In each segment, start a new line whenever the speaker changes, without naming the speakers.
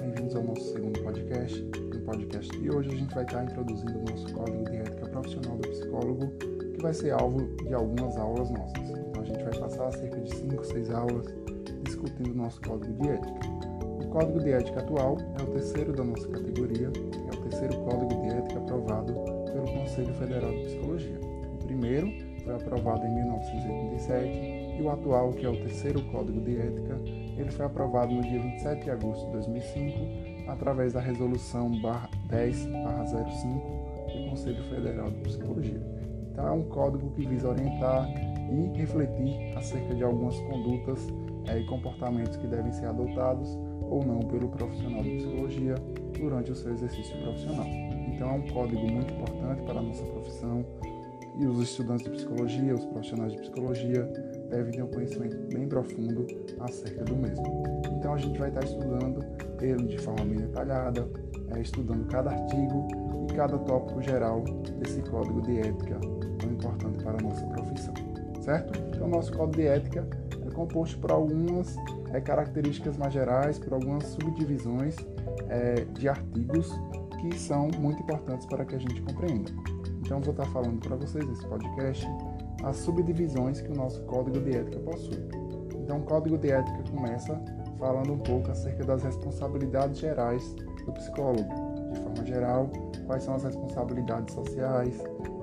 bem-vindos ao nosso segundo podcast. No podcast de hoje a gente vai estar introduzindo o nosso código de ética profissional do psicólogo, que vai ser alvo de algumas aulas nossas. Então a gente vai passar cerca de 5, 6 aulas discutindo o nosso código de ética. O código de ética atual é o terceiro da nossa categoria, é o terceiro código de ética aprovado pelo Conselho Federal de Psicologia. O primeiro foi aprovado em 1987 e o atual, que é o terceiro código de ética, ele foi aprovado no dia 27 de agosto de 2005 através da resolução 10/05 do Conselho Federal de Psicologia. Então é um código que visa orientar e refletir acerca de algumas condutas é, e comportamentos que devem ser adotados ou não pelo profissional de psicologia durante o seu exercício profissional. Então é um código muito importante para a nossa profissão e os estudantes de psicologia, os profissionais de psicologia devem ter um conhecimento bem profundo acerca do mesmo. Então a gente vai estar estudando ele de forma bem detalhada, é, estudando cada artigo e cada tópico geral desse código de ética tão importante para a nossa profissão, certo? Então nosso código de ética é composto por algumas é, características mais gerais, por algumas subdivisões é, de artigos que são muito importantes para que a gente compreenda. Então, vou estar falando para vocês nesse podcast as subdivisões que o nosso código de ética possui. Então, o código de ética começa falando um pouco acerca das responsabilidades gerais do psicólogo. De forma geral, quais são as responsabilidades sociais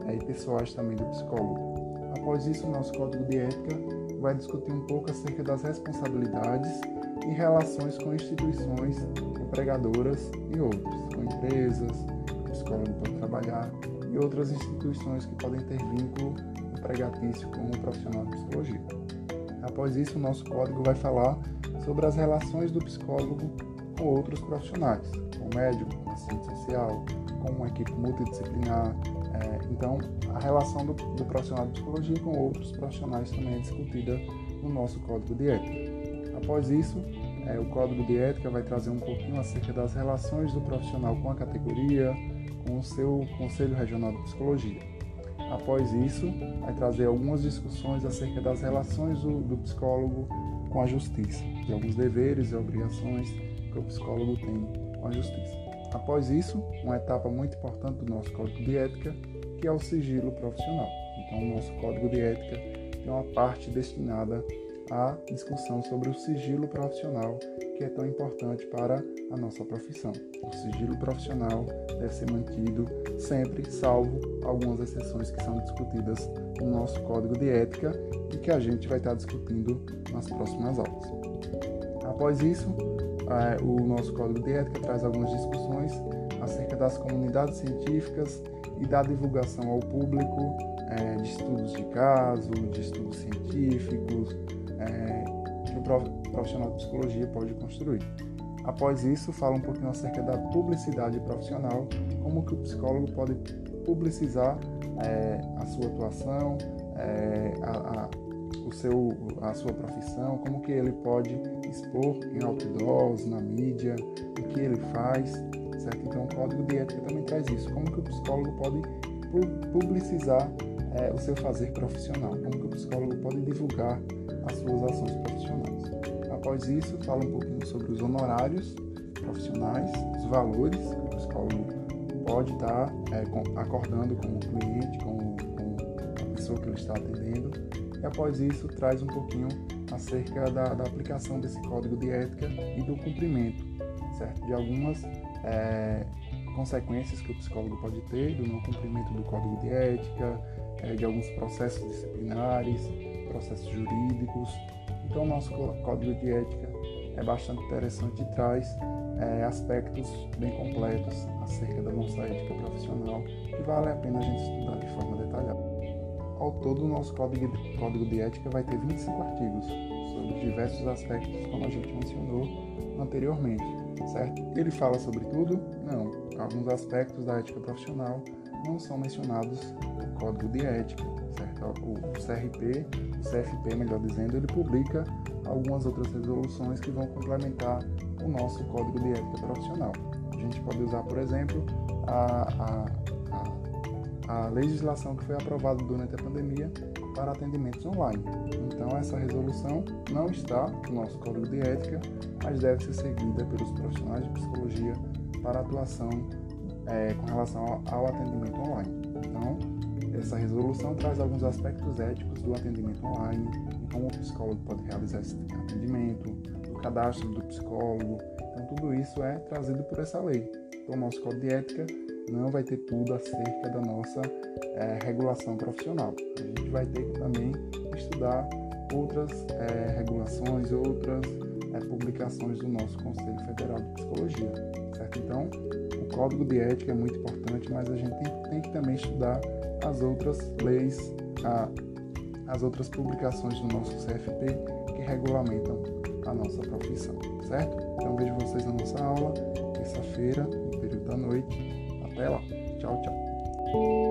é, e pessoais também do psicólogo. Após isso, o nosso código de ética vai discutir um pouco acerca das responsabilidades e relações com instituições empregadoras e outras, com empresas, o psicólogo pode trabalhar e outras instituições que podem ter vínculo empregatício com o profissional de psicologia. Após isso, o nosso código vai falar sobre as relações do psicólogo com outros profissionais, com o médico, com assistente social, com uma equipe multidisciplinar. É, então, a relação do, do, profissional de psicologia com outros profissionais também é discutida no nosso código de ética. Após isso, é, o código de ética vai trazer um pouquinho acerca das relações do profissional com a categoria, com o seu Conselho Regional de Psicologia. Após isso, vai trazer algumas discussões acerca das relações do, do psicólogo com a justiça, de alguns deveres e obrigações que o psicólogo tem com a justiça. Após isso, uma etapa muito importante do nosso código de ética, que é o sigilo profissional. Então, o nosso código de ética tem uma parte destinada à discussão sobre o sigilo profissional, que é tão importante para a nossa profissão. O sigilo profissional deve ser mantido sempre, salvo algumas exceções que são discutidas no nosso código de ética e que a gente vai estar discutindo nas próximas aulas. Após isso, é, o nosso código de ética traz algumas discussões acerca das comunidades científicas e da divulgação ao público é, de estudos de caso, de estudos científicos, é, que o profissional de psicologia pode construir. Após isso, fala um pouquinho acerca da publicidade profissional, como que o psicólogo pode publicizar é, a sua atuação, é, a, a, o seu, a sua profissão, como que ele pode expor em outdoors, na mídia, o que ele faz, certo? Então, o Código de Ética também traz isso, como que o psicólogo pode publicizar é, o seu fazer profissional, como que o psicólogo pode divulgar as suas ações profissionais. Após isso, fala um pouquinho sobre os honorários profissionais, os valores que o psicólogo pode estar é, acordando com o cliente, com, com, a pessoa que ele está atendendo. E após isso, traz um pouquinho acerca da, da aplicação desse código de ética e do cumprimento, certo? De algumas é, consequências que o psicólogo pode ter do não cumprimento do código de ética, é, de alguns processos disciplinares, processos jurídicos. Então, o nosso código de ética é bastante interessante e traz é, aspectos bem completos acerca da nossa ética profissional que vale a pena a gente estudar de forma detalhada. Ao todo, o nosso código de, código de ética vai ter 25 artigos sobre diversos aspectos, como a gente mencionou anteriormente, certo? Ele fala sobre tudo? Não. Alguns aspectos da ética profissional não são mencionados no código de ética, certo? O CRP, o CFP, melhor dizendo, ele publica algumas outras resoluções que vão complementar o nosso código de ética profissional. A gente pode usar, por exemplo, a, a, a, a legislação que foi aprovada durante a pandemia para atendimentos online. Então, essa resolução não está no nosso código de ética, mas deve ser seguida pelos profissionais de psicologia para atuação é, com relação ao atendimento online. Então, essa resolução traz alguns aspectos éticos do atendimento online, como o psicólogo pode realizar esse atendimento, o cadastro do psicólogo. Então, tudo isso é trazido por essa lei. Então, o nosso código de ética não vai ter tudo acerca da nossa é, regulação profissional. A gente vai ter que também estudar outras é, regulações, outras é, publicações do nosso Conselho Federal de Psicologia. Certo? Então, o código de ética é muito importante, mas a gente tem, que também estudar as outras leis, a, as outras publicações do nosso CFP que regulamentam a nossa profissão, certo? Então vejo vocês na nossa aula, terça-feira, no período da noite. Até lá. Tchau, tchau.